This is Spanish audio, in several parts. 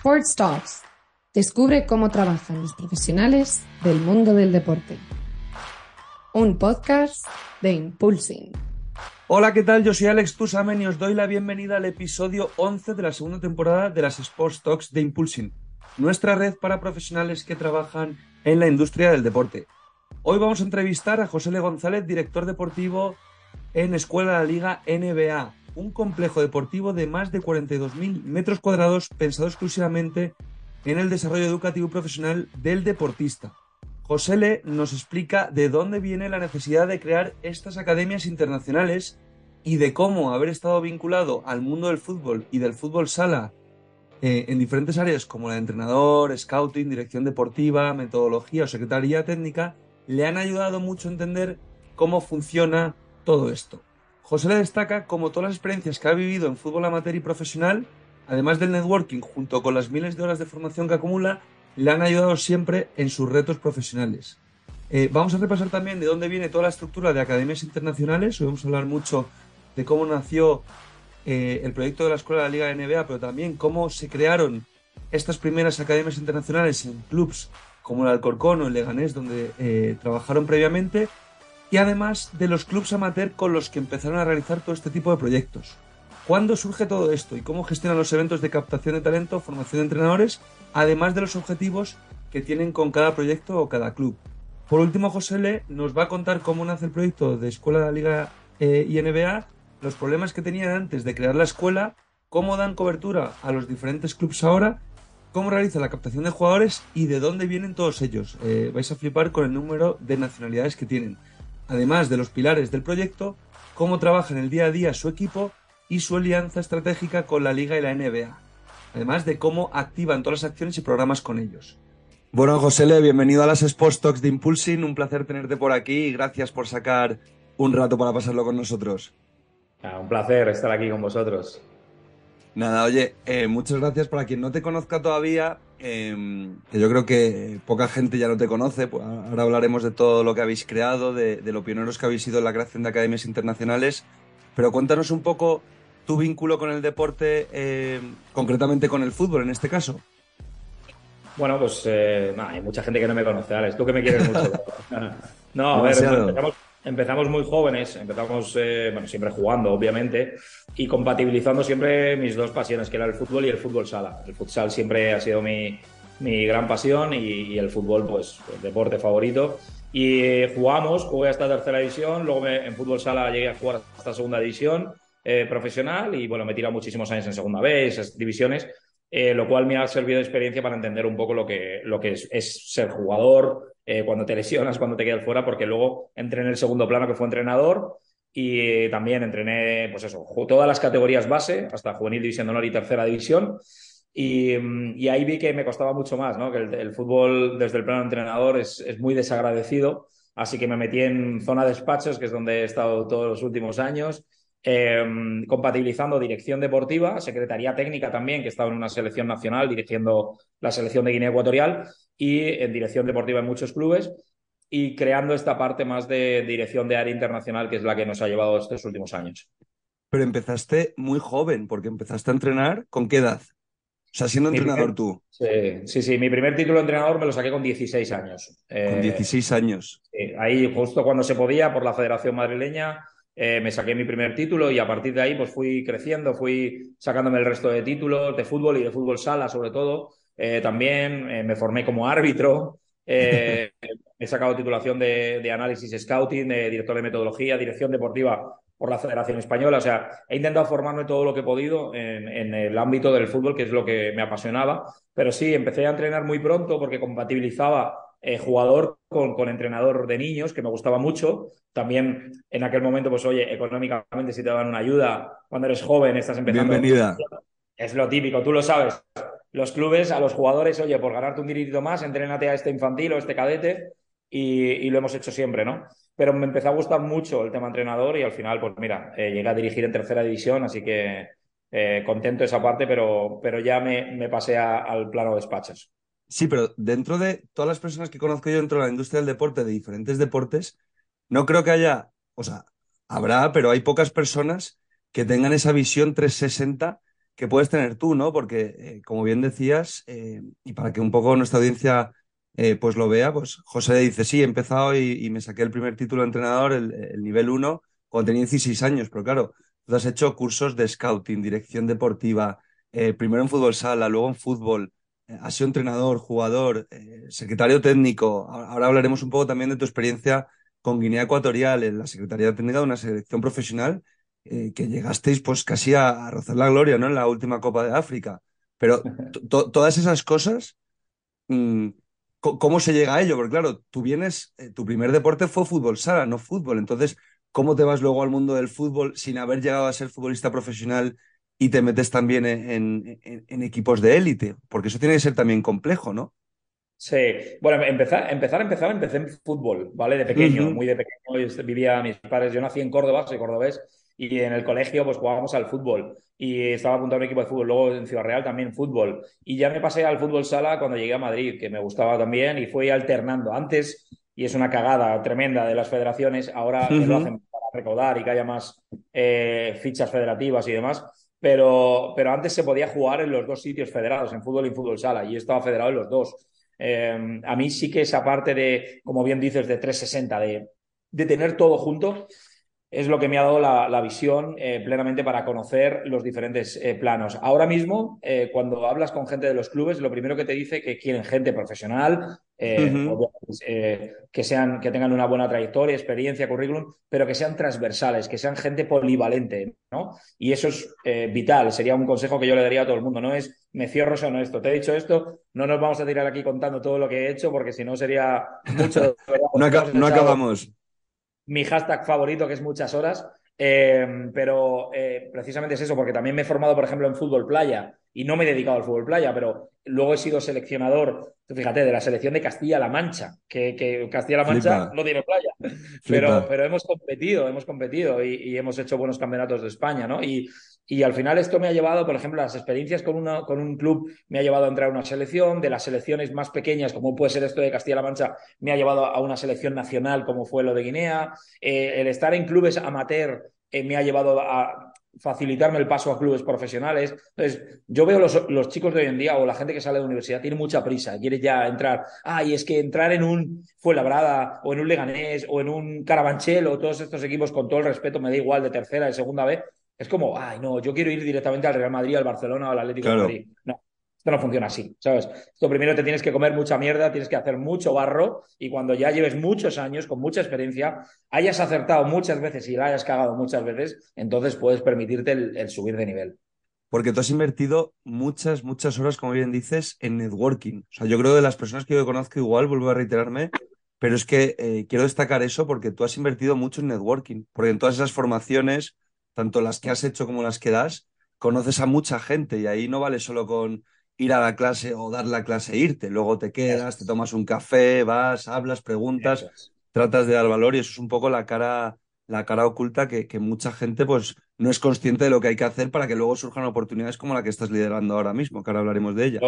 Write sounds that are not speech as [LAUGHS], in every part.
Sports Talks. Descubre cómo trabajan los profesionales del mundo del deporte. Un podcast de Impulsing. Hola, ¿qué tal? Yo soy Alex Tusamen y os doy la bienvenida al episodio 11 de la segunda temporada de las Sports Talks de Impulsing, nuestra red para profesionales que trabajan en la industria del deporte. Hoy vamos a entrevistar a José Le González, director deportivo en Escuela de la Liga NBA, un complejo deportivo de más de 42.000 metros cuadrados pensado exclusivamente en el desarrollo educativo y profesional del deportista. José Le nos explica de dónde viene la necesidad de crear estas academias internacionales y de cómo haber estado vinculado al mundo del fútbol y del fútbol sala eh, en diferentes áreas como la de entrenador, scouting, dirección deportiva, metodología o secretaría técnica, le han ayudado mucho a entender cómo funciona todo esto. José le destaca como todas las experiencias que ha vivido en fútbol amateur y profesional, además del networking, junto con las miles de horas de formación que acumula, le han ayudado siempre en sus retos profesionales. Eh, vamos a repasar también de dónde viene toda la estructura de academias internacionales. Hoy vamos a hablar mucho de cómo nació eh, el proyecto de la Escuela de la Liga NBA, pero también cómo se crearon estas primeras academias internacionales en clubs como el Alcorcón o el Leganés, donde eh, trabajaron previamente, y además de los clubes amateur con los que empezaron a realizar todo este tipo de proyectos. ¿Cuándo surge todo esto y cómo gestionan los eventos de captación de talento, formación de entrenadores, además de los objetivos que tienen con cada proyecto o cada club? Por último, José Le nos va a contar cómo nace el proyecto de Escuela de la Liga eh, y NBA, los problemas que tenían antes de crear la escuela, cómo dan cobertura a los diferentes clubes ahora, cómo realiza la captación de jugadores y de dónde vienen todos ellos. Eh, vais a flipar con el número de nacionalidades que tienen además de los pilares del proyecto, cómo trabaja en el día a día su equipo y su alianza estratégica con la Liga y la NBA, además de cómo activan todas las acciones y programas con ellos. Bueno, José Le, bienvenido a las Sports Talks de Impulsing, un placer tenerte por aquí y gracias por sacar un rato para pasarlo con nosotros. Ah, un placer estar aquí con vosotros. Nada, oye, eh, muchas gracias para quien no te conozca todavía, em, que yo creo que poca gente ya no te conoce. Pues ahora hablaremos de todo lo que habéis creado, de, lo pioneros que habéis sido en la creación de academias internacionales. Pero cuéntanos un poco tu vínculo con el deporte, em, concretamente con el fútbol en este caso. Bueno, pues eh, hay mucha gente que no me conoce, Alex. Tú que me quieres mucho. [LAUGHS] no, a ver, empezamos, empezamos muy jóvenes, empezamos eh, bueno, siempre jugando, obviamente, y compatibilizando siempre mis dos pasiones, que era el fútbol y el fútbol sala. El futsal siempre ha sido mi, mi gran pasión y, el fútbol, pues, el deporte favorito. Y jugamos, jugué hasta tercera división, luego en fútbol sala llegué a jugar hasta segunda división eh, profesional y bueno, me he tirado muchísimos años en segunda B, esas divisiones. Eh, lo cual me ha servido de experiencia para entender un poco lo que, lo que es, ser jugador, eh, cuando te lesionas, cuando te quedas fuera, porque luego entré en el segundo plano que fue entrenador y también entrené, pues eso, todas las categorías base, hasta juvenil, división de honor y tercera división. Y, ahí vi que me costaba mucho más, ¿no? que el, fútbol desde el plano entrenador es, es, muy desagradecido, así que me metí en zona de despachos, que es donde he estado todos los últimos años, Em, compatibilizando dirección deportiva, secretaría técnica también, que estaba en una selección nacional dirigiendo la selección de Guinea Ecuatorial y en dirección deportiva en muchos clubes y creando esta parte más de dirección de área internacional que es la que nos ha llevado estos últimos años. Pero empezaste muy joven, porque empezaste a entrenar con qué edad? O sea, siendo entrenador tú. Sí, sí, sí, mi primer título de entrenador me lo saqué con 16 años. Con 16 años. ahí justo cuando se podía por la Federación Madrileña eh, me saqué mi primer título y a partir de ahí pues fui creciendo, fui sacándome el resto de títulos de fútbol y de fútbol sala sobre todo. Eh, también eh, me formé como árbitro, [LAUGHS] he sacado titulación de, análisis scouting, de director de metodología, dirección deportiva por la Federación Española. O sea, he intentado formarme todo lo que he podido en, en, el ámbito del fútbol, que es lo que me apasionaba. Pero sí, empecé a entrenar muy pronto porque compatibilizaba eh, jugador con, entrenador de niños, que me gustaba mucho. También en aquel momento, pues oye, económicamente si te dan una ayuda, cuando eres joven, estás empezando. Bienvenida. Es lo típico, tú lo sabes. Los clubes, a los jugadores, oye, por ganarte un dinerito más, entrénate a este infantil o este cadete y, lo hemos hecho siempre, ¿no? Pero me empezó a gustar mucho el tema entrenador y al final, pues mira, eh, llegué a dirigir en tercera división, así que eh, contento esa parte, pero, pero ya me, me pasé al plano de despachos. Sí, pero dentro de todas las personas que conozco yo dentro de la industria del deporte, de diferentes deportes, no creo que haya, o sea, habrá, pero hay pocas personas que tengan esa visión 360 que puedes tener tú, ¿no? Porque, eh, como bien decías, eh, y para que un poco nuestra audiencia eh, pues lo vea, pues José dice, sí, he empezado y, me saqué el primer título de entrenador, el, nivel 1, cuando tenía 16 años, pero claro, tú has hecho cursos de scouting, dirección deportiva, primero en fútbol sala, luego en fútbol, has sido entrenador, jugador, secretario técnico, ahora hablaremos un poco también de tu experiencia con Guinea Ecuatorial en la Secretaría Técnica de una selección profesional eh, que llegasteis pues casi a, rozar la gloria, ¿no? En la última Copa de África. Pero [LAUGHS] todas esas cosas, mm, ¿cómo se llega a ello? Porque claro, tú vienes, eh, tu primer deporte fue fútbol sala, no fútbol. Entonces, ¿cómo te vas luego al mundo del fútbol sin haber llegado a ser futbolista profesional y te metes también en, en equipos de élite? Porque eso tiene que ser también complejo, ¿no? Sí, bueno, empezar, empezar, empezar, empecé en fútbol, ¿vale? De pequeño, muy de pequeño. Vivía mis padres, yo nací en Córdoba, soy cordobés, y en el colegio pues jugábamos al fútbol y estaba apuntado a un equipo de fútbol, luego en Ciudad Real también fútbol. Y ya me pasé al fútbol sala cuando llegué a Madrid, que me gustaba también, y fui alternando. Antes, y es una cagada tremenda de las federaciones, ahora lo hacen para recaudar y que haya más eh, fichas federativas y demás. Pero, pero antes se podía jugar en los dos sitios federados, en fútbol y fútbol sala, y estaba federado en los dos. Em, a mí sí que esa parte de, como bien dices, de 360, de, de tener todo junto, es lo que me ha dado la, visión eh, plenamente para conocer los diferentes eh, planos. Ahora mismo, eh, cuando hablas con gente de los clubes, lo primero que te dice que quieren gente profesional, que, sean, que tengan una buena trayectoria, experiencia, currículum, pero que sean transversales, que sean gente polivalente, ¿no? Y eso es vital, sería un consejo que yo le daría a todo el mundo, no es me cierro o no esto. Te he dicho esto, no nos vamos a tirar aquí contando todo lo que he hecho, porque si no sería mucho. [LAUGHS] no, acabamos. Mi hashtag favorito, que es muchas horas. Eh, pero eh, precisamente es eso, porque también me he formado, por ejemplo, en fútbol playa y no me he dedicado al fútbol playa, pero luego he sido seleccionador, fíjate, de la selección de Castilla-La Mancha, que, Castilla-La Mancha no tiene playa, pero, pero hemos competido, hemos competido y, y, hemos hecho buenos campeonatos de España, ¿no? Y, y al final esto me ha llevado, por ejemplo, las experiencias con, una, con un club me ha llevado a entrar a una selección, de las selecciones más pequeñas, como puede ser esto de Castilla-La Mancha, me ha llevado a una selección nacional, como fue lo de Guinea. Eh, el estar en clubes amateur eh, me ha llevado a facilitarme el paso a clubes profesionales. Entonces, yo veo los, los chicos de hoy en día o la gente que sale de la universidad tiene mucha prisa, quiere ya entrar. Ah, es que entrar en un Fuenlabrada o en un Leganés o en un Carabanchel o todos estos equipos, con todo el respeto, me da igual de tercera, de segunda vez, es como, ay, no, yo quiero ir directamente al Real Madrid, al Barcelona o al Atlético de Madrid. No, esto no funciona así, ¿sabes? Esto primero te tienes que comer mucha mierda, tienes que hacer mucho barro y cuando ya lleves muchos años, con mucha experiencia, hayas acertado muchas veces y la hayas cagado muchas veces, entonces puedes permitirte el, subir de nivel. Porque tú has invertido muchas, muchas horas, como bien dices, en networking. O sea, yo creo que de las personas que yo conozco igual, vuelvo a reiterarme, pero es que eh, quiero destacar eso porque tú has invertido mucho en networking, porque en todas esas formaciones tanto las que has hecho como las que das, conoces a mucha gente y ahí no vale solo con ir a la clase o dar la clase e irte, luego te quedas, te tomas un café, vas, hablas, preguntas, tratas de dar valor y eso es un poco la cara, la cara oculta que, que, mucha gente pues no es consciente de lo que hay que hacer para que luego surjan oportunidades como la que estás liderando ahora mismo, que ahora hablaremos de ella.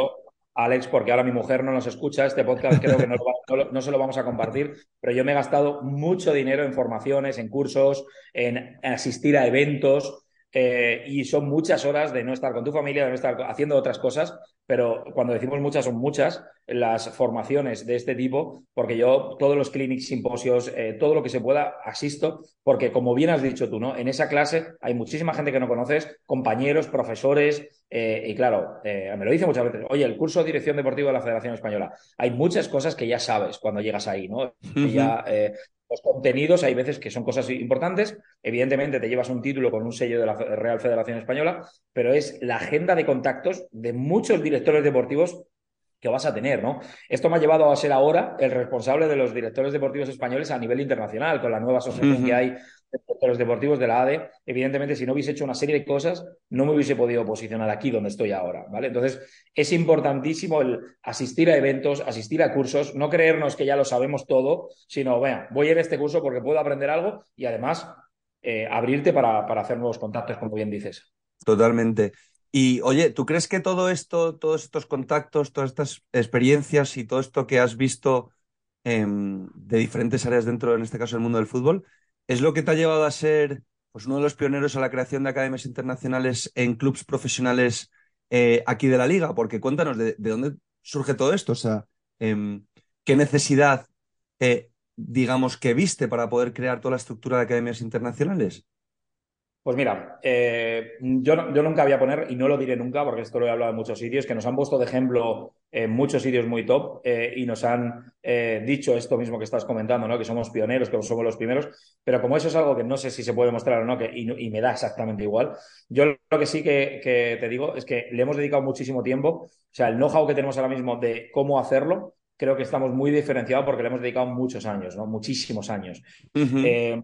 Alex, porque ahora mi mujer no nos escucha, este podcast creo que no, se lo vamos a compartir, pero yo me he gastado mucho dinero en formaciones, en cursos, en asistir a eventos, eh, y son muchas horas de no estar con tu familia, de no estar haciendo otras cosas, pero cuando decimos muchas, son muchas las formaciones de este tipo, porque yo todos los clinics, simposios, eh, todo lo que se pueda, asisto, porque como bien has dicho tú, ¿no? En esa clase hay muchísima gente que no conoces, compañeros, profesores, eh, y claro, me lo dice muchas veces, oye, el curso de dirección deportiva de la Federación Española, hay muchas cosas que ya sabes cuando llegas ahí, ¿no? ya los contenidos hay veces que son cosas importantes. Evidentemente te llevas un título con un sello de la Real Federación Española, pero es la agenda de contactos de muchos directores deportivos que vas a tener, ¿no? Esto me ha llevado a ser ahora el responsable de los directores deportivos españoles a nivel internacional, con la nueva asociación que hay de los deportivos de la ADE. Evidentemente, si no hubiese hecho una serie de cosas, no me hubiese podido posicionar aquí donde estoy ahora, ¿vale? Entonces, es importantísimo el asistir a eventos, asistir a cursos, no creernos que ya lo sabemos todo, sino, vean, voy a ir a este curso porque puedo aprender algo y además eh, abrirte para, para hacer nuevos contactos, como bien dices. Totalmente. Y oye, ¿tú crees que todo esto, todos estos contactos, todas estas experiencias y todo esto que has visto em, de diferentes áreas dentro, en este caso, del mundo del fútbol, es lo que te ha llevado a ser pues uno de los pioneros a la creación de academias internacionales en clubes profesionales eh, aquí de la liga, porque cuéntanos de, dónde surge todo esto, o sea, em, qué necesidad, eh, digamos, que viste para poder crear toda la estructura de academias internacionales. Pues mira, eh, yo, yo, nunca voy a poner, y no lo diré nunca, porque esto lo he hablado en muchos sitios, que nos han puesto de ejemplo en muchos sitios muy top eh, y nos han eh, dicho esto mismo que estás comentando, ¿no? que somos pioneros, que somos los primeros, pero como eso es algo que no sé si se puede mostrar o no, que, y, me da exactamente igual, yo lo que sí que, que te digo es que le hemos dedicado muchísimo tiempo, o sea, el know-how que tenemos ahora mismo de cómo hacerlo, creo que estamos muy diferenciados porque le hemos dedicado muchos años, ¿no? Muchísimos años. Eh,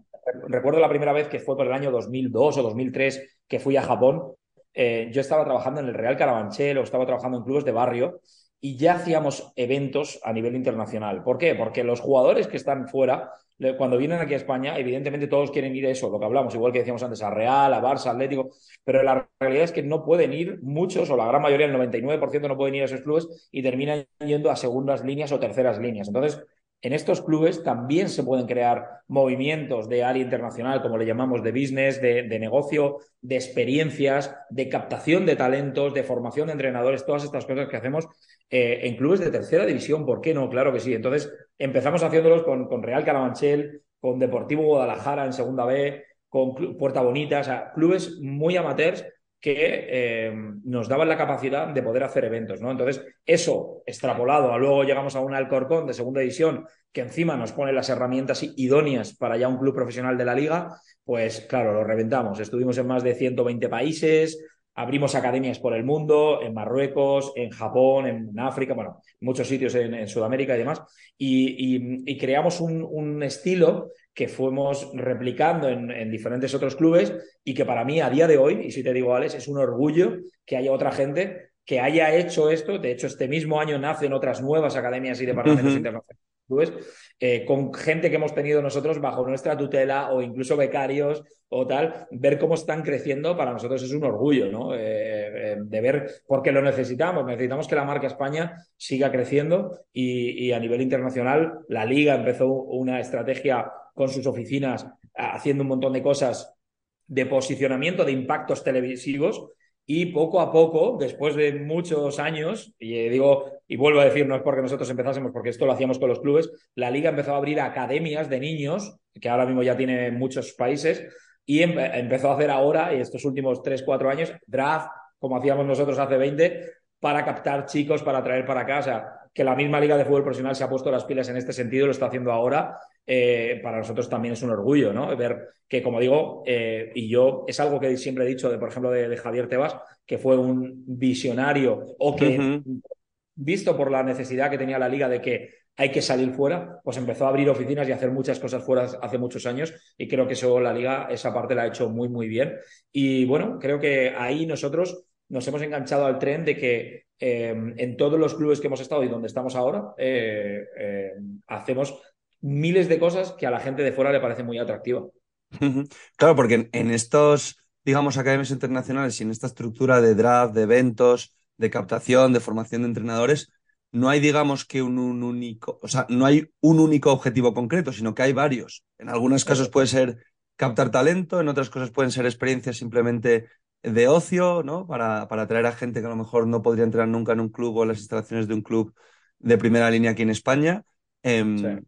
recuerdo la primera vez que fue por el año 2002 o 2003 que fui a Japón. Eh, yo estaba trabajando en el Real Carabanchel o estaba trabajando en clubes de barrio y ya hacíamos eventos a nivel internacional. ¿Por qué? Porque los jugadores que están fuera, cuando vienen aquí a España, evidentemente todos quieren ir a eso, lo que hablamos, igual que decíamos antes, a Real, a Barça, Atlético, pero la realidad es que no pueden ir muchos, o la gran mayoría, el 99% no pueden ir a esos clubes y terminan yendo a segundas líneas o terceras líneas. Entonces, en estos clubes también se pueden crear movimientos de área internacional, como le llamamos, de business, de, negocio, de experiencias, de captación de talentos, de formación de entrenadores, todas estas cosas que hacemos eh, en clubes de tercera división. ¿Por qué no? Claro que sí. Entonces empezamos haciéndolos con, con Real Carabanchel, con Deportivo Guadalajara en Segunda B, con Puerta Bonita, o sea, clubes muy amateurs que eh, nos daban la capacidad de poder hacer eventos, ¿no? Entonces, eso extrapolado a luego llegamos a un Alcorcón de segunda división que encima nos pone las herramientas idóneas para ya un club profesional de la liga, pues claro, lo reventamos. Estuvimos en más de 120 países, abrimos academias por el mundo, en Marruecos, en Japón, en África, bueno, muchos sitios en, Sudamérica y demás, y, creamos un, un estilo que fuimos replicando en, diferentes otros clubes y que para mí a día de hoy, y si te digo, Alex, es un orgullo que haya otra gente que haya hecho esto. De hecho, este mismo año nacen otras nuevas academias y departamentos internacionales eh, con gente que hemos tenido nosotros bajo nuestra tutela o incluso becarios o tal, ver cómo están creciendo para nosotros es un orgullo, ¿no? Eh, eh, de ver, porque lo necesitamos, necesitamos que la marca España siga creciendo y, a nivel internacional la liga empezó una estrategia con sus oficinas haciendo un montón de cosas de posicionamiento de impactos televisivos y poco a poco, después de muchos años, y digo, y vuelvo a decir, no es porque nosotros empezásemos, porque esto lo hacíamos con los clubes, la liga empezó a abrir academias de niños, que ahora mismo ya tiene muchos países, y empezó a hacer ahora, y estos últimos 3, 4 años, draft, como hacíamos nosotros hace 20, para captar chicos, para traer para casa. Que la misma Liga de Fútbol Profesional se ha puesto las pilas en este sentido, lo está haciendo ahora. Eh, para nosotros también es un orgullo, ¿no? Ver que, como digo, eh, y yo es algo que siempre he dicho, de, por ejemplo, de, Javier Tebas, que fue un visionario o que, visto por la necesidad que tenía la liga de que hay que salir fuera, pues empezó a abrir oficinas y hacer muchas cosas fuera hace muchos años y creo que eso la liga, esa parte la ha hecho muy, muy bien. Y bueno, creo que ahí nosotros nos hemos enganchado al tren de que eh, en todos los clubes que hemos estado y donde estamos ahora, hacemos miles de cosas que a la gente de fuera le parece muy atractiva. Claro, porque en estos, digamos, academias internacionales y en esta estructura de draft, de eventos, de captación, de formación de entrenadores, no hay, digamos, que un, único, o sea, no hay un único objetivo concreto, sino que hay varios. En algunos casos puede ser captar talento, en otras cosas pueden ser experiencias simplemente de ocio, ¿no? Para, para atraer a gente que a lo mejor no podría entrar nunca en un club o en las instalaciones de un club de primera línea aquí en España. Em,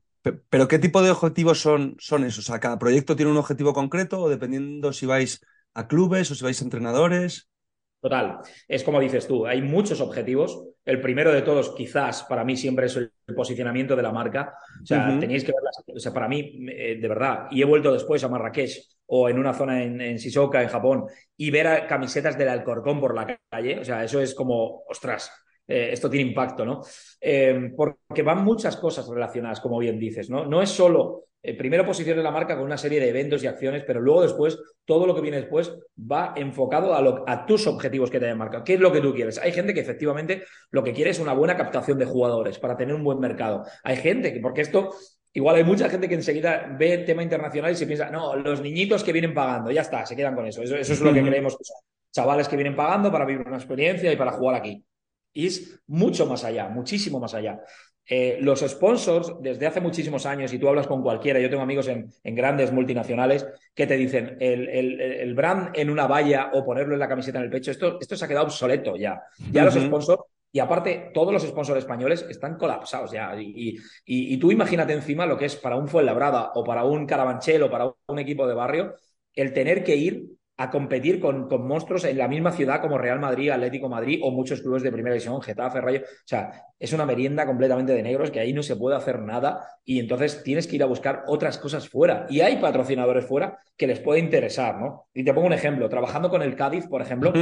pero ¿qué tipo de objetivos son, son esos? O sea, ¿cada proyecto tiene un objetivo concreto o dependiendo si vais a clubes o si vais a entrenadores? Total, es como dices tú, hay muchos objetivos. El primero de todos, quizás para mí siempre es el posicionamiento de la marca. O sea, tenéis que ver, o sea, para mí, eh, de verdad, y he vuelto después a Marrakech o en una zona en, en Shizuoka, en Japón, y ver a camisetas del Alcorcón por la calle, o sea, eso es como, ostras, eh, esto tiene impacto, ¿no? Eh, porque van muchas cosas relacionadas, como bien dices, ¿no? No es solo, eh, primero posicionar la marca con una serie de eventos y acciones, pero luego después, todo lo que viene después va enfocado a, a tus objetivos que te hayan marcado. ¿Qué es lo que tú quieres? Hay gente que efectivamente lo que quiere es una buena captación de jugadores para tener un buen mercado. Hay gente que, porque esto Igual hay mucha gente que enseguida ve el tema internacional y se piensa, no, los niñitos que vienen pagando, ya está, se quedan con eso. Eso, es lo que creemos que son. Chavales que vienen pagando para vivir una experiencia y para jugar aquí. Es mucho más allá, muchísimo más allá. Eh, los sponsors, desde hace muchísimos años, y tú hablas con cualquiera, yo tengo amigos en, grandes multinacionales que te dicen el, brand en una valla o ponerlo en la camiseta en el pecho, esto, esto se ha quedado obsoleto ya. Ya los sponsors y aparte, todos los sponsors españoles están colapsados ya. Y, y, tú imagínate encima lo que es para un Fuenlabrada o para un Carabanchel o para un equipo de barrio, el tener que ir a competir con, con, monstruos en la misma ciudad como Real Madrid, Atlético Madrid o muchos clubes de primera división, Getafe, Rayo. O sea, es una merienda completamente de negros que ahí no se puede hacer nada y entonces tienes que ir a buscar otras cosas fuera. Y hay patrocinadores fuera que les puede interesar, ¿no? Y te pongo un ejemplo. Trabajando con el Cádiz, por ejemplo,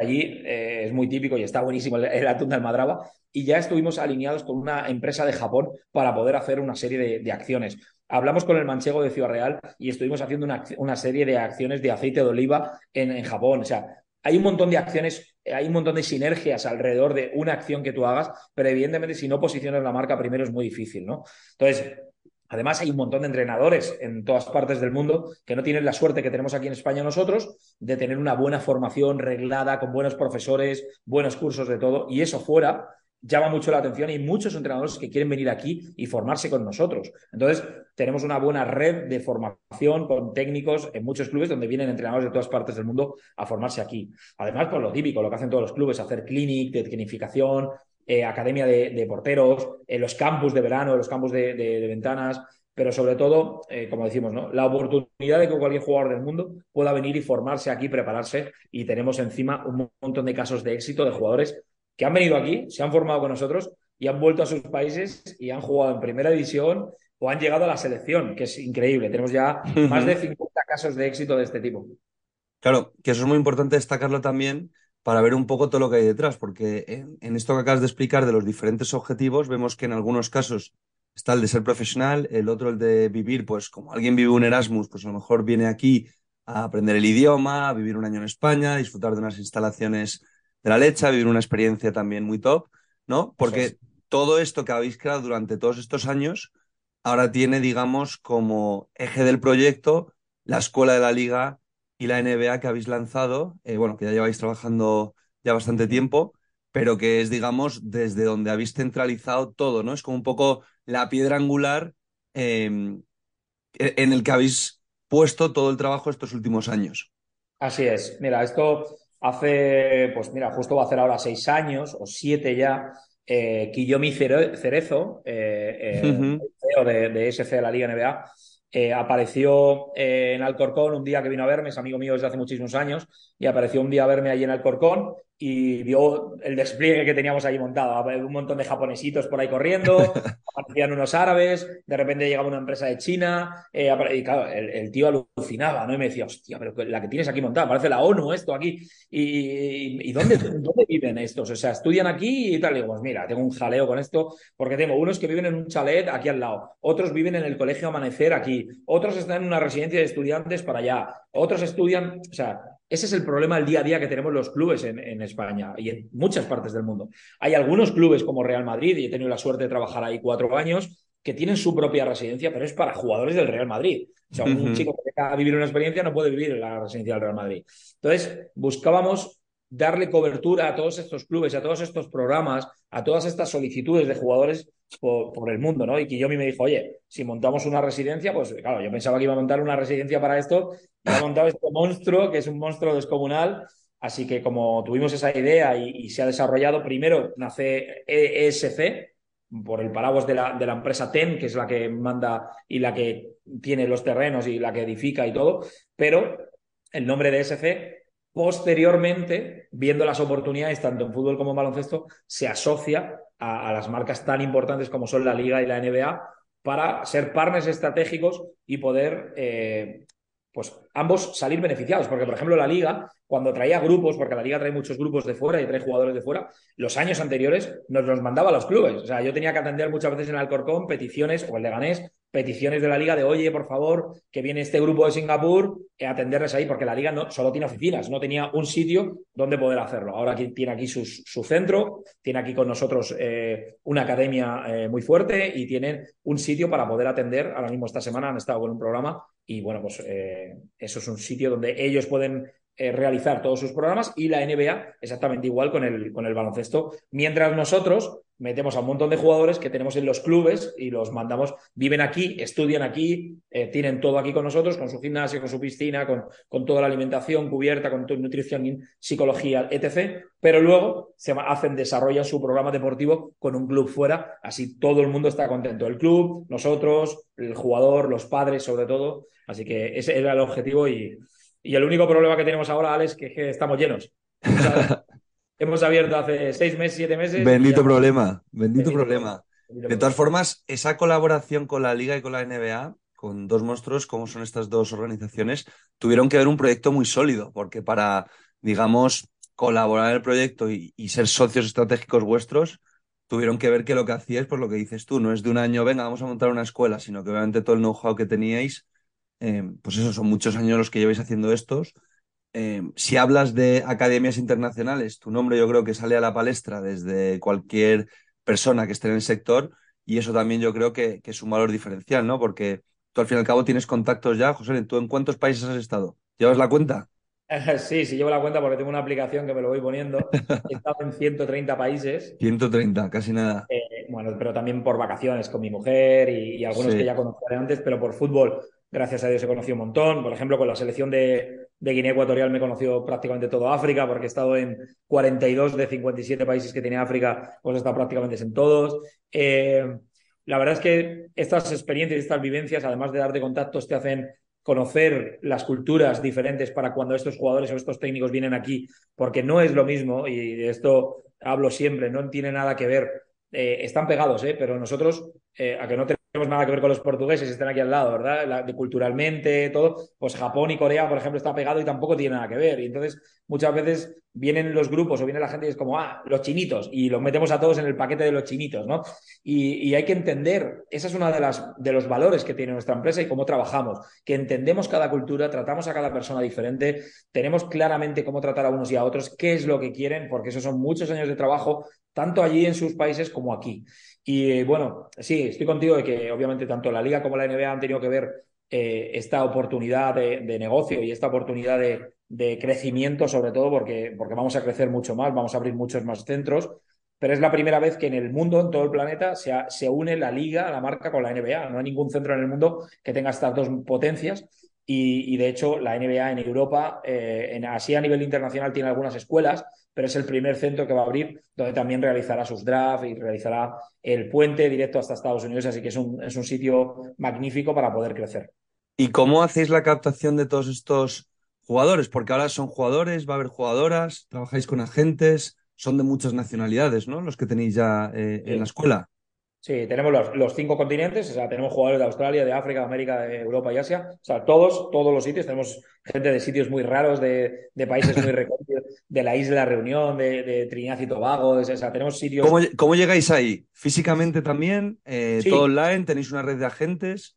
allí, eh, es muy típico y está buenísimo el, atún de Almadraba, y ya estuvimos alineados con una empresa de Japón para poder hacer una serie de acciones. Hablamos con el manchego de Ciudad Real y estuvimos haciendo una, serie de acciones de aceite de oliva en, Japón. O sea, hay un montón de acciones, hay un montón de sinergias alrededor de una acción que tú hagas, pero evidentemente si no posicionas la marca primero es muy difícil, ¿no? Entonces, Además, hay un montón de entrenadores en todas partes del mundo que no tienen la suerte que tenemos aquí en España nosotros de tener una buena formación reglada, con buenos profesores, buenos cursos de todo. Y eso fuera llama mucho la atención y muchos entrenadores que quieren venir aquí y formarse con nosotros. Entonces, tenemos una buena red de formación con técnicos en muchos clubes donde vienen entrenadores de todas partes del mundo a formarse aquí. Además, por lo típico, lo que hacen todos los clubes, hacer clinic de tecnificación, eh, academia de, porteros, en los campus de verano, los campus de, ventanas, pero sobre todo, eh, como decimos, ¿no? la oportunidad de que cualquier jugador del mundo pueda venir y formarse aquí, prepararse, y tenemos encima un montón de casos de éxito de jugadores que han venido aquí, se han formado con nosotros y han vuelto a sus países y han jugado en primera división o han llegado a la selección, que es increíble. Tenemos ya más de 50 casos de éxito de este tipo. Claro, que eso es muy importante destacarlo también para ver un poco todo lo que hay detrás, porque en, esto que acabas de explicar de los diferentes objetivos, vemos que en algunos casos está el de ser profesional, el otro el de vivir, pues como alguien vive un Erasmus, pues a lo mejor viene aquí a aprender el idioma, a vivir un año en España, disfrutar de unas instalaciones de la leche, vivir una experiencia también muy top, ¿no? Porque todo esto que habéis creado durante todos estos años ahora tiene, digamos, como eje del proyecto la escuela de la liga y la NBA que habéis lanzado, eh, bueno, que ya lleváis trabajando ya bastante tiempo, pero que es, digamos, desde donde habéis centralizado todo, ¿no? Es como un poco la piedra angular em, e-, en el que habéis puesto todo el trabajo estos últimos años. Así es. Mira, esto Hace, pues mira, justo va a hacer ahora seis años o siete ya, eh, Kiyomi Cerezo, eh, eh CEO de, de, SC de la Liga NBA, eh, apareció en Alcorcón un día que vino a verme, es amigo mío desde hace muchísimos años, y apareció un día a verme allí en Alcorcón y vio el despliegue que teníamos ahí montado. Un montón de japonesitos por ahí corriendo, [LAUGHS] aparecían unos árabes, de repente llegaba una empresa de China, eh, y claro, el, tío alucinaba, ¿no? Y me decía, hostia, pero la que tienes aquí montada, parece la ONU esto aquí. ¿Y, y dónde, dónde viven estos? O sea, estudian aquí y tal. Y digo, pues mira, tengo un jaleo con esto, porque tengo unos que viven en un chalet aquí al lado, otros viven en el colegio Amanecer aquí, otros están en una residencia de estudiantes para allá, otros estudian, o sea, ese es el problema del día a día que tenemos los clubes en, España y en muchas partes del mundo. Hay algunos clubes como Real Madrid, y he tenido la suerte de trabajar ahí cuatro años, que tienen su propia residencia, pero es para jugadores del Real Madrid. O sea, un chico que quiera vivir una experiencia no puede vivir en la residencia del Real Madrid. Entonces, buscábamos darle cobertura a todos estos clubes, a todos estos programas, a todas estas solicitudes de jugadores por, el mundo, ¿no? Y que yo me dijo, oye, si montamos una residencia, pues claro, yo pensaba que iba a montar una residencia para esto, y ha montado este monstruo, que es un monstruo descomunal. Así que como tuvimos esa idea y, se ha desarrollado, primero nace ESC, por el paraguas de la, de la empresa TEN, que es la que manda y la que tiene los terrenos y la que edifica y todo, pero el nombre de ESC Posteriormente, viendo las oportunidades tanto en fútbol como en baloncesto, se asocia a, las marcas tan importantes como son la Liga y la NBA para ser partners estratégicos y poder, eh, pues ambos salir beneficiados. Porque, por ejemplo, la Liga, cuando traía grupos, porque la Liga trae muchos grupos de fuera y trae jugadores de fuera, los años anteriores nos los mandaba a los clubes. O sea, yo tenía que atender muchas veces en Alcorcón peticiones, o el Leganés, peticiones de la liga de, oye, por favor, que viene este grupo de Singapur, eh, atenderles ahí, porque la liga no, solo tiene oficinas, no tenía un sitio donde poder hacerlo. Ahora tiene aquí su, centro, tiene aquí con nosotros eh, una academia eh, muy fuerte y tienen un sitio para poder atender. Ahora mismo esta semana han estado con un programa y bueno, pues eso es un sitio donde ellos pueden eh, realizar todos sus programas y la NBA exactamente igual con el, con el baloncesto. Mientras nosotros metemos a un montón de jugadores que tenemos en los clubes y los mandamos, viven aquí, estudian aquí, eh, tienen todo aquí con nosotros, con su gimnasio, con su piscina, con, con toda la alimentación cubierta, con nutrición, psicología, etc. Pero luego se hacen, desarrollan su programa deportivo con un club fuera, así todo el mundo está contento. El club, nosotros, el jugador, los padres sobre todo. Así que ese era el objetivo y, y el único problema que tenemos ahora, Alex, que es que estamos llenos. [LAUGHS] hemos abierto hace seis meses, siete meses. Bendito problema, bendito, problema. de todas formas, esa colaboración con la Liga y con la NBA, con dos monstruos como son estas dos organizaciones, tuvieron que ver un proyecto muy sólido, porque para, digamos, colaborar en el proyecto y, ser socios estratégicos vuestros, tuvieron que ver que lo que hacíais, pues lo que dices tú, no es de un año, venga, vamos a montar una escuela, sino que obviamente todo el know-how que teníais, eh, pues eso, son muchos años los que lleváis haciendo estos eh, si hablas de academias internacionales, tu nombre yo creo que sale a la palestra desde cualquier persona que esté en el sector y eso también yo creo que, es un valor diferencial, ¿no? Porque tú al fin y al cabo tienes contactos ya. José, ¿tú en cuántos países has estado? ¿Llevas la cuenta? [LAUGHS] Sí, sí llevo la cuenta porque tengo una aplicación que me lo voy poniendo. [LAUGHS] He estado en 130 países. 130, casi nada. Eh, bueno, pero también por vacaciones con mi mujer y, algunos que ya conocía antes, pero por fútbol, gracias a Dios he conocido un montón. Por ejemplo, con la selección de, Guinea Ecuatorial me he conocido prácticamente todo África, porque he estado en 42 de 57 países que tiene África, pues he estado prácticamente en todos. Eh, la verdad es que estas experiencias y estas vivencias, además de darte contactos, te hacen conocer las culturas diferentes para cuando estos jugadores o estos técnicos vienen aquí, porque no es lo mismo, y de esto hablo siempre, no tiene nada que ver. Eh, están pegados, ¿eh? pero nosotros, eh, a que no tenemos nada que ver con los portugueses, están aquí al lado, ¿verdad? de, culturalmente, todo, pues Japón y Corea, por ejemplo, está pegado y tampoco tiene nada que ver. Y entonces, muchas veces vienen los grupos o viene la gente y es como, ah, los chinitos, y los metemos a todos en el paquete de los chinitos, ¿no? Y, hay que entender, esa es una de las de los valores que tiene nuestra empresa y cómo trabajamos, que entendemos cada cultura, tratamos a cada persona diferente, tenemos claramente cómo tratar a unos y a otros, qué es lo que quieren, porque esos son muchos años de trabajo, tanto allí en sus países como aquí. Y bueno, sí, estoy contigo de que obviamente tanto la liga como la NBA han tenido que ver eh, esta oportunidad de, negocio y esta oportunidad de, crecimiento, sobre todo porque, porque vamos a crecer mucho más, vamos a abrir muchos más centros, pero es la primera vez que en el mundo, en todo el planeta, se, se une la liga, la marca con la NBA. No hay ningún centro en el mundo que tenga estas dos potencias. Y, de hecho, la NBA en Europa, eh, en, así a nivel internacional, tiene algunas escuelas, pero es el primer centro que va a abrir donde también realizará sus drafts y realizará el puente directo hasta Estados Unidos, así que es un, es un sitio magnífico para poder crecer. ¿Y cómo hacéis la captación de todos estos jugadores? Porque ahora son jugadores, va a haber jugadoras, trabajáis con agentes, son de muchas nacionalidades, ¿no? Los que tenéis ya eh, en la escuela. Sí, tenemos los, cinco continentes, o sea, tenemos jugadores de Australia, de África, de América, de Europa y Asia, o sea, todos, todos los sitios, tenemos gente de sitios muy raros, de, países muy [LAUGHS] recónditos, de la isla Reunión, de, Trinidad y Tobago, o sea, tenemos sitios... ¿Cómo, llegáis ahí? ¿Físicamente también? Eh, ¿Todo online? ¿Tenéis una red de agentes?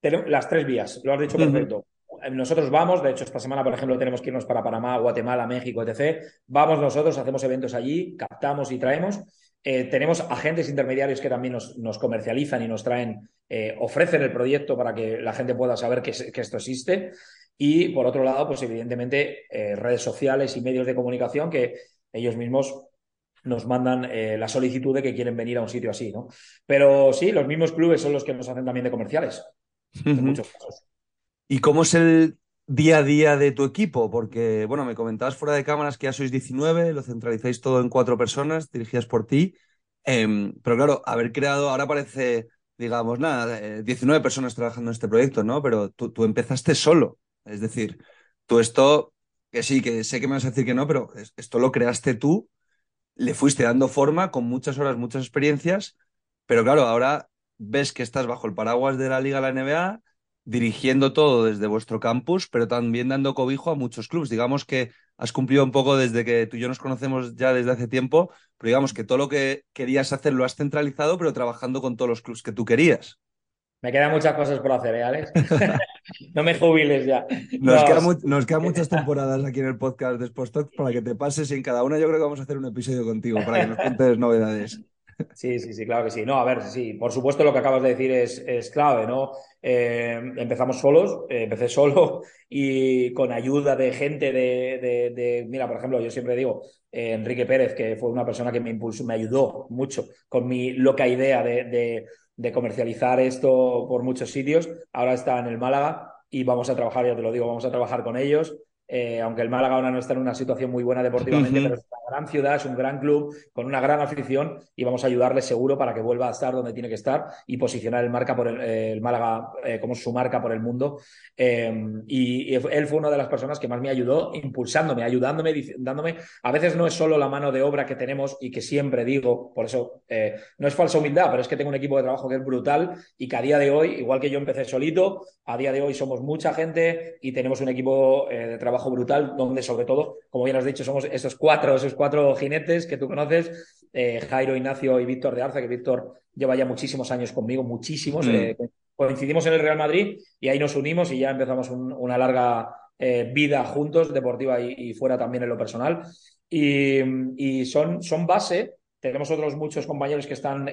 Tenemos las tres vías, lo has dicho perfecto. Nosotros vamos, de hecho, esta semana, por ejemplo, tenemos que irnos para Panamá, Guatemala, México, etc. Vamos nosotros, hacemos eventos allí, captamos y traemos. Eh, tenemos agentes intermediarios que también nos, comercializan y nos traen, eh, ofrecen el proyecto para que la gente pueda saber que, esto existe. Y por otro lado, pues evidentemente eh, redes sociales y medios de comunicación que ellos mismos nos mandan la solicitud de que quieren venir a un sitio así, ¿no? Pero sí, los mismos clubes son los que nos hacen también de comerciales. En muchos casos. ¿Y cómo es el día a día de tu equipo? Porque, bueno, me comentabas fuera de cámaras que ya sois 19, lo centralizáis todo en cuatro personas dirigidas por ti. Em, pero claro, haber creado, ahora parece, digamos, nada, 19 eh, personas trabajando en este proyecto, ¿no? Pero tú, empezaste solo. Es decir, tú esto, que sí, que sé que me vas a decir que no, pero esto lo creaste tú, le fuiste dando forma con muchas horas, muchas experiencias, pero claro, ahora ves que estás bajo el paraguas de la Liga, la NBA, dirigiendo todo desde vuestro campus, pero también dando cobijo a muchos clubes. Digamos que has cumplido un poco desde que tú y yo nos conocemos ya desde hace tiempo, pero digamos que todo lo que querías hacer lo has centralizado, pero trabajando con todos los clubes que tú querías. Me quedan muchas cosas por hacer, ¿eh, Alex? [LAUGHS] no me jubiles ya. Nos, quedan muchas temporadas aquí en el podcast de Sports para que te pases y en cada una yo creo que vamos a hacer un episodio contigo para que nos [LAUGHS] cuentes novedades. Sí, sí, sí, claro que sí. No, a ver, sí, por supuesto lo que acabas de decir es, es clave, ¿no? Eh, empezamos solos, eh, empecé solo [LAUGHS] y con ayuda de gente de, de, mira, por ejemplo, yo siempre digo, eh, Enrique Pérez, que fue una persona que me impulsó, me ayudó mucho con mi loca idea de, de comercializar esto por muchos sitios, ahora está en el Málaga y vamos a trabajar, ya te lo digo, vamos a trabajar con ellos eh, aunque el Málaga ahora no está en una situación muy buena deportivamente, pero es una gran ciudad, es un gran club con una gran afición y vamos a ayudarle seguro para que vuelva a estar donde tiene que estar y posicionar el, marca por el, eh, Málaga eh, como su marca por el mundo. Y, él fue una de las personas que más me ayudó, impulsándome, ayudándome, dándome. A veces no es solo la mano de obra que tenemos y que siempre digo, por eso no es falsa humildad, pero es que tengo un equipo de trabajo que es brutal y que a día de hoy, igual que yo empecé solito, a día de hoy somos mucha gente y tenemos un equipo de trabajo brutal, donde sobre todo, como bien has dicho, somos esos cuatro, esos cuatro jinetes que tú conoces, eh, Jairo, Ignacio y Víctor de Arza, que Víctor lleva ya muchísimos años conmigo, muchísimos. Mm. Eh, coincidimos en el Real Madrid y ahí nos unimos y ya empezamos una larga eh, vida juntos, deportiva y, fuera también en lo personal. Y, son, son base. Tenemos otros muchos compañeros que están,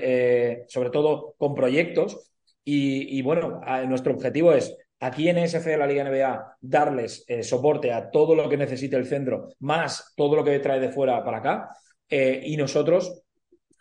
sobre todo, con proyectos. Y, y bueno, nuestro objetivo es aquí en ESF de la Liga NBA darles eh, soporte a todo lo que necesite el centro, más todo lo que trae de fuera para acá, eh, y nosotros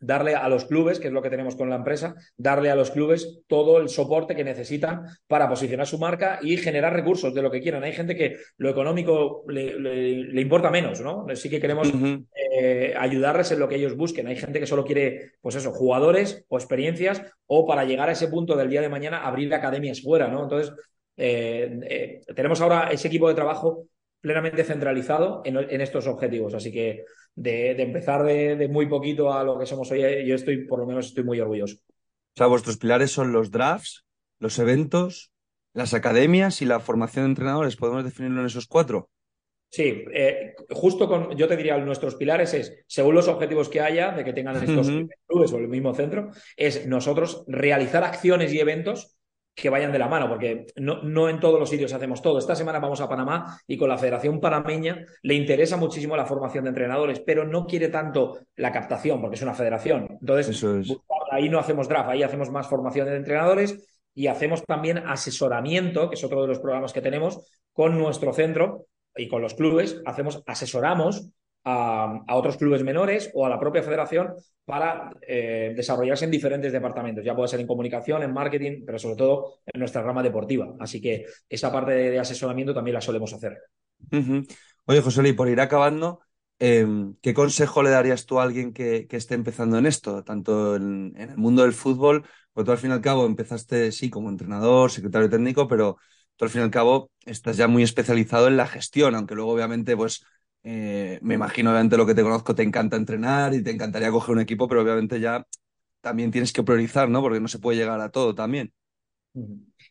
darle a los clubes, que es lo que tenemos con la empresa, darle a los clubes todo el soporte que necesitan para posicionar su marca y generar recursos de lo que quieran. Hay gente que lo económico le, importa menos, ¿no? Sí que queremos eh, ayudarles en lo que ellos busquen. Hay gente que solo quiere, pues eso, jugadores o experiencias o para llegar a ese punto del día de mañana abrir academias fuera, ¿no? Entonces, eh, eh, tenemos ahora ese equipo de trabajo plenamente centralizado en, estos objetivos. Así que de, empezar de, muy poquito a lo que somos hoy, yo estoy, por lo menos, estoy muy orgulloso. O sea, vuestros pilares son los drafts, los eventos, las academias y la formación de entrenadores. ¿Podemos definirlo en esos cuatro? Sí, eh, justo con, yo te diría, nuestros pilares es, según los objetivos que haya, de que tengan estos clubes o el mismo centro, es nosotros realizar acciones y eventos que vayan de la mano, porque no, no, en todos los sitios hacemos todo. Esta semana vamos a Panamá y con la Federación Panameña le interesa muchísimo la formación de entrenadores, pero no quiere tanto la captación, porque es una federación. Entonces, ahí no hacemos draft, ahí hacemos más formación de entrenadores y hacemos también asesoramiento, que es otro de los programas que tenemos, con nuestro centro y con los clubes. Hacemos, asesoramos a, otros clubes menores o a la propia federación para eh, desarrollarse en diferentes departamentos. Ya puede ser en comunicación, en marketing, pero sobre todo en nuestra rama deportiva. Así que esa parte de, asesoramiento también la solemos hacer. Oye, José, y por ir acabando, em, ¿qué consejo le darías tú a alguien que, esté empezando en esto, tanto en, en, el mundo del fútbol? Porque tú al fin y al cabo empezaste, sí, como entrenador, secretario técnico, pero tú al fin y al cabo estás ya muy especializado en la gestión, aunque luego obviamente pues eh, me imagino, obviamente, lo que te conozco, te encanta entrenar y te encantaría coger un equipo, pero obviamente ya también tienes que priorizar, ¿no? Porque no se puede llegar a todo también.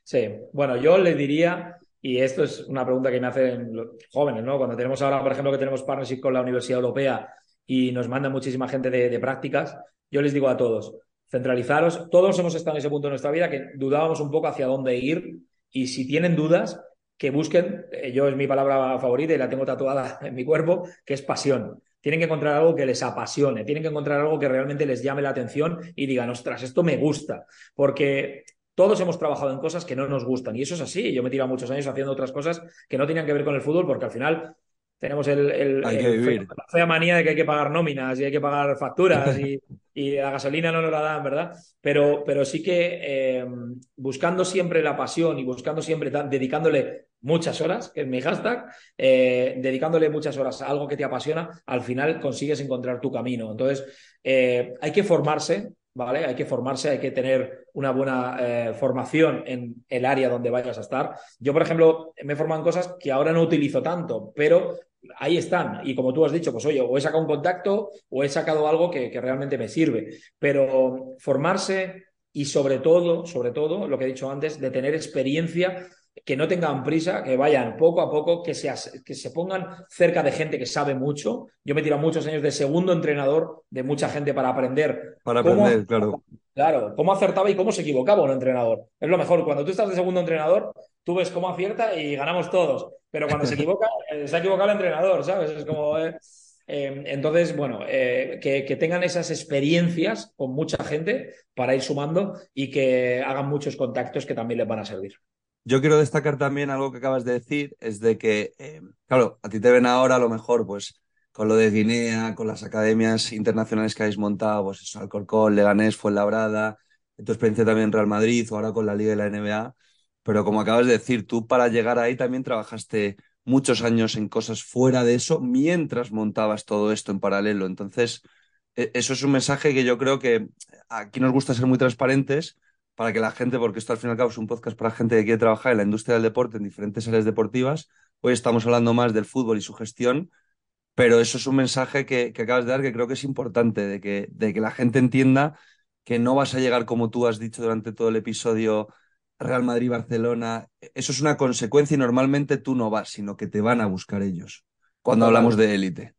Sí, bueno, yo le diría, y esto es una pregunta que me hacen los jóvenes, ¿no? Cuando tenemos ahora, por ejemplo, que tenemos partnership con la Universidad Europea y nos manda muchísima gente de, de prácticas, yo les digo a todos, centralizaros, todos hemos estado en ese punto de nuestra vida que dudábamos un poco hacia dónde ir y si tienen dudas, que busquen, eh, yo es mi palabra favorita y la tengo tatuada en mi cuerpo, que es pasión. Tienen que encontrar algo que les apasione, tienen que encontrar algo que realmente les llame la atención y digan, ostras, esto me gusta. Porque todos hemos trabajado en cosas que no nos gustan y eso es así. Yo me he tirado muchos años haciendo otras cosas que no tenían que ver con el fútbol porque al final tenemos el, la fea manía de que hay que pagar nóminas y hay que pagar facturas y, la gasolina no nos la dan, ¿verdad? Pero, pero sí que eh, buscando siempre la pasión y buscando siempre, dedicándole muchas horas, que es mi hashtag, eh, dedicándole muchas horas a algo que te apasiona, al final consigues encontrar tu camino. Entonces, eh, hay que formarse, ¿vale? Hay que formarse, hay que tener una buena formación en el área donde vayas a estar. Yo, por ejemplo, me en cosas que ahora no utilizo tanto, pero ahí están. Y como tú has dicho, pues oye, o he sacado un contacto o he sacado algo que, realmente me sirve. Pero formarse y sobre todo, sobre todo, lo que he dicho antes, de tener experiencia que no tengan prisa, que vayan poco a poco, que se, que se pongan cerca de gente que sabe mucho. Yo me he tirado muchos años de segundo entrenador de mucha gente para aprender. Para aprender, claro. Claro, cómo acertaba y cómo se equivocaba un entrenador. Es lo mejor. Cuando tú estás de segundo entrenador, tú ves cómo acierta y ganamos todos. Pero cuando se [LAUGHS] equivoca, eh, se ha equivocado el entrenador, ¿sabes? Es como. Eh, Eh, entonces, bueno, eh, que, tengan esas experiencias con mucha gente para ir sumando y que hagan muchos contactos que también les van a servir. Yo quiero destacar también algo que acabas de decir, es de que, eh, claro, a ti te ven ahora a lo mejor, pues, con lo de Guinea, con las academias internacionales que habéis montado, pues eso, Alcorcón, Leganés, Fuenlabrada, tu experiencia también en Real Madrid o ahora con la Liga y la NBA. Pero como acabas de decir, tú para llegar ahí también trabajaste muchos años en cosas fuera de eso mientras montabas todo esto en paralelo. Entonces, e, eso es un mensaje que yo creo que aquí nos gusta ser muy transparentes para que la gente, porque esto al fin y al cabo es un podcast para gente que quiere trabajar en la industria del deporte en diferentes áreas deportivas. Hoy estamos hablando más del fútbol y su gestión, pero eso es un mensaje que, que acabas de dar que creo que es importante, de que, de que la gente entienda que no vas a llegar como tú has dicho durante todo el episodio Real Madrid, Barcelona, eso es una consecuencia y normalmente tú no vas, sino que te van a buscar ellos cuando hablamos de élite.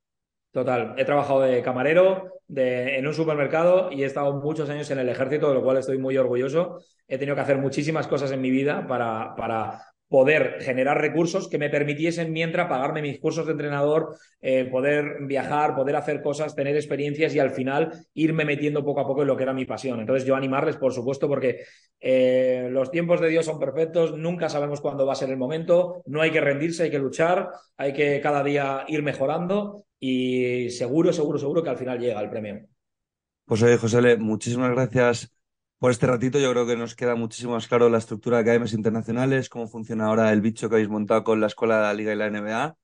Total, he trabajado de camarero en un supermercado y he estado muchos años en el ejército, de lo cual estoy muy orgulloso. He tenido que hacer muchísimas cosas en mi vida para, para poder generar recursos que me permitiesen mientras pagarme mis cursos de entrenador, eh, poder viajar, poder hacer cosas, tener experiencias y al final irme metiendo poco a poco en lo que era mi pasión. Entonces yo animarles, por supuesto, porque eh, los tiempos de Dios son perfectos, nunca sabemos cuándo va a ser el momento, no hay que rendirse, hay que luchar, hay que cada día ir mejorando y seguro, seguro, seguro que al final llega el premio. Pues oye, José, muchísimas gracias por este ratito yo creo que nos queda muchísimo más claro la estructura de academias internacionales, cómo funciona ahora el bicho que habéis montado con la Escuela de la Liga y la NBA.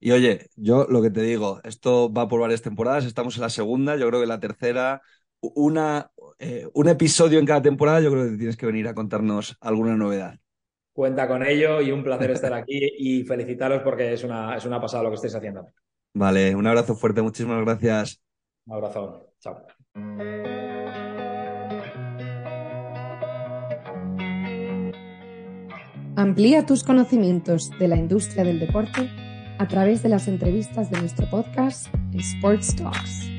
Y oye, yo lo que te digo, esto va por varias temporadas, estamos en la segunda, yo creo que la tercera, una, eh, un episodio en cada temporada, yo creo que tienes que venir a contarnos alguna novedad. Cuenta con ello y un placer estar aquí y felicitaros porque es una, es una pasada lo que estáis haciendo. Vale, un abrazo fuerte, muchísimas gracias. Un abrazo, chao. Amplía tus conocimientos de la industria del deporte a través de las entrevistas de nuestro podcast Sports Talks.